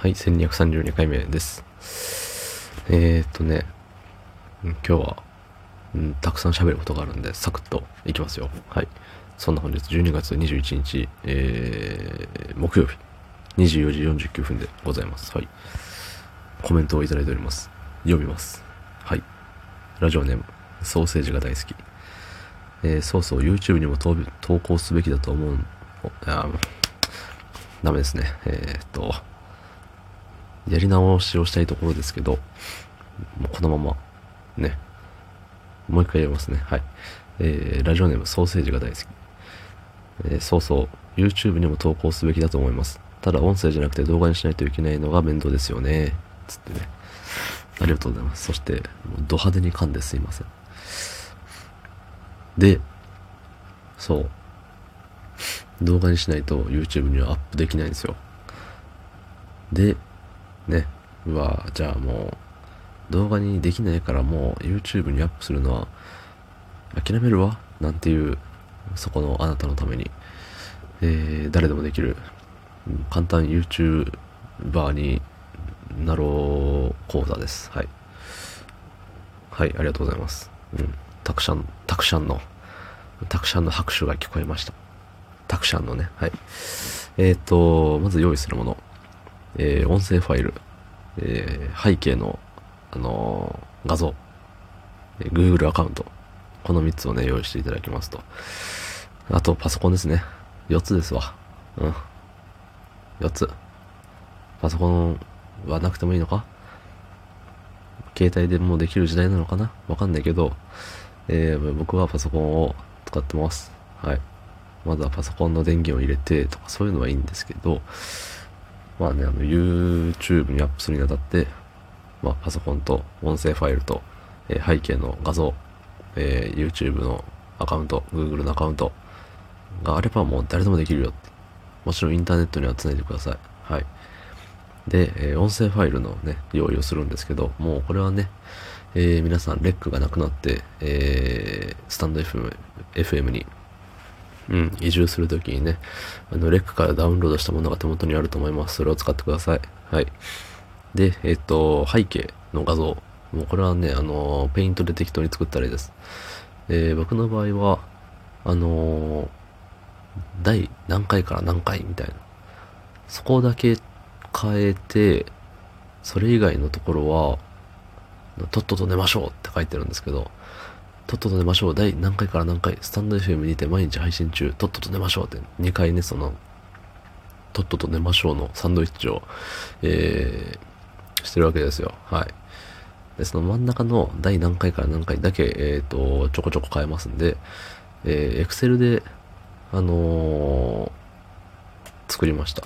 はい、1232回目です。えー、っとね、今日は、うん、たくさん喋ることがあるんで、サクッといきますよ。はい。そんな本日12月21日、えー、木曜日、24時49分でございます。はい。コメントをいただいております。読みます。はい。ラジオネーム、ソーセージが大好き。えー、そうそう、YouTube にも投稿すべきだと思う。あ、ダメですね。えー、っと、やり直しをしたいところですけど、もうこのまま、ね。もう一回やりますね。はい。えー、ラジオネームソーセージが大好き。えー、そうそう、YouTube にも投稿すべきだと思います。ただ音声じゃなくて動画にしないといけないのが面倒ですよね。つってね。ありがとうございます。そして、もうド派手に噛んですいません。で、そう。動画にしないと YouTube にはアップできないんですよ。で、ね、うわ、じゃあもう、動画にできないからもう YouTube にアップするのは諦めるわ、なんていう、そこのあなたのために、えー、誰でもできる、簡単 YouTuber になろう講座です。はい。はい、ありがとうございます。うん。たくさん、たくさんの、たくさんの拍手が聞こえました。たくさんのね、はい。えっ、ー、と、まず用意するもの。えー、音声ファイル、えー、背景の、あのー、画像、えー、Google アカウント、この3つをね、用意していただきますと。あと、パソコンですね。4つですわ。うん。4つ。パソコンはなくてもいいのか？携帯でもうできる時代なのかな？わかんないけど、えー、僕はパソコンを使ってます。はい。まずはパソコンの電源を入れてとかそういうのはいいんですけど、まあね、あの、YouTube にアップするにあたって、まあ、パソコンと音声ファイルと、えー、背景の画像、えー、YouTube のアカウント、Google のアカウントがあればもう誰でもできるよって。もちろんインターネットには繋いでください。はい。で、えー、音声ファイルのね、用意をするんですけど、もうこれはね、えー、皆さんレックがなくなって、えー、スタンド FM, FM にうん、移住するときにね、あの、レックからダウンロードしたものが手元にあると思います。それを使ってください。はい。で、えっ、と、背景の画像。もうこれはね、あの、ペイントで適当に作ったらいいです。え、僕の場合は、あの第何回から何回みたいな。そこだけ変えて、それ以外のところは、とっとと寝ましょうって書いてるんですけど、とっとと寝ましょう。第何回から何回、スタンド FM にて毎日配信中、とっとと寝ましょうって、2回ね、その、とっとと寝ましょうのサンドイッチを、えー、してるわけですよ。はい。で、その真ん中の第何回から何回だけ、えっ、ー、と、ちょこちょこ変えますんで、えー、Excel で、あのー、作りました。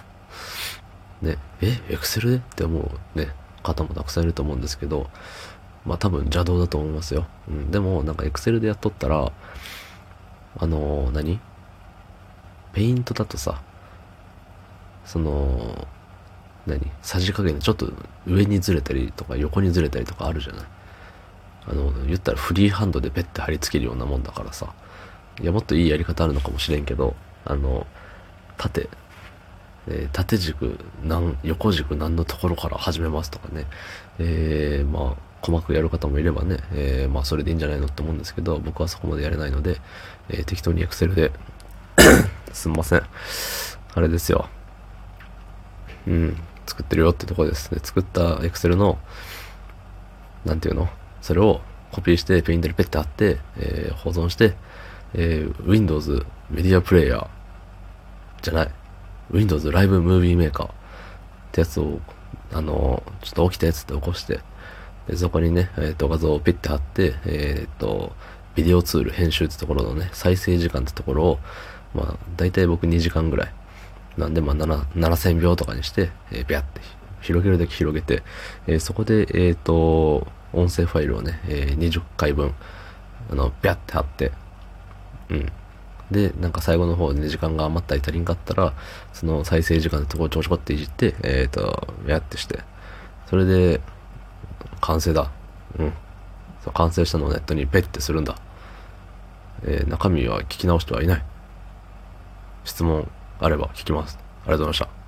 ね、え、Excel で？って思うね、方もたくさんいると思うんですけど、まあ多分邪道だと思いますよ。うん。でも、なんか Excel でやっとったら、あのー、何？ペイントだとさ、その、何？さじ加減でちょっと上にずれたりとか横にずれたりとかあるじゃない？あの、言ったらフリーハンドでペッて貼り付けるようなもんだからさ。いや、もっといいやり方あるのかもしれんけど、あの、縦、えー、縦軸、横軸何のところから始めますとかね。えー、まあ、細かくやる方もいればね、えー、まあそれでいいんじゃないのって思うんですけど、僕はそこまでやれないので、えー、適当に Excel で すんません。あれですよ。うん、作ってるよってとこです。で、作った Excel の、なんていうの？それをコピーしてペイントにペッて貼って、えー、保存して、えー、Windows メディアプレイヤーじゃない。Windows ライブムービーメーカーってやつを、あのちょっと起きたやつって起こして、で、そこにね、えっ、ー、と、画像をピッて貼って、えっ、ー、と、ビデオツール編集ってところのね、再生時間ってところを、まあ、大体僕2時間ぐらい。なんで、まあ、7000秒とかにして、えー、ビャって広げるだけ広げて、えー、そこで、えっ、ー、と、音声ファイルをね、えー、20回分、あの、ビャって貼って、うん。で、なんか最後の方で、時間が余ったり足りんかったら、その再生時間のところをちょこちょこっていじって、えっ、ー、と、ビャってして、それで、完成だ。うん。そう完成したのをネットにペッてするんだ。えー、中身は聞き直してはいない。質問あれば聞きます。ありがとうございました。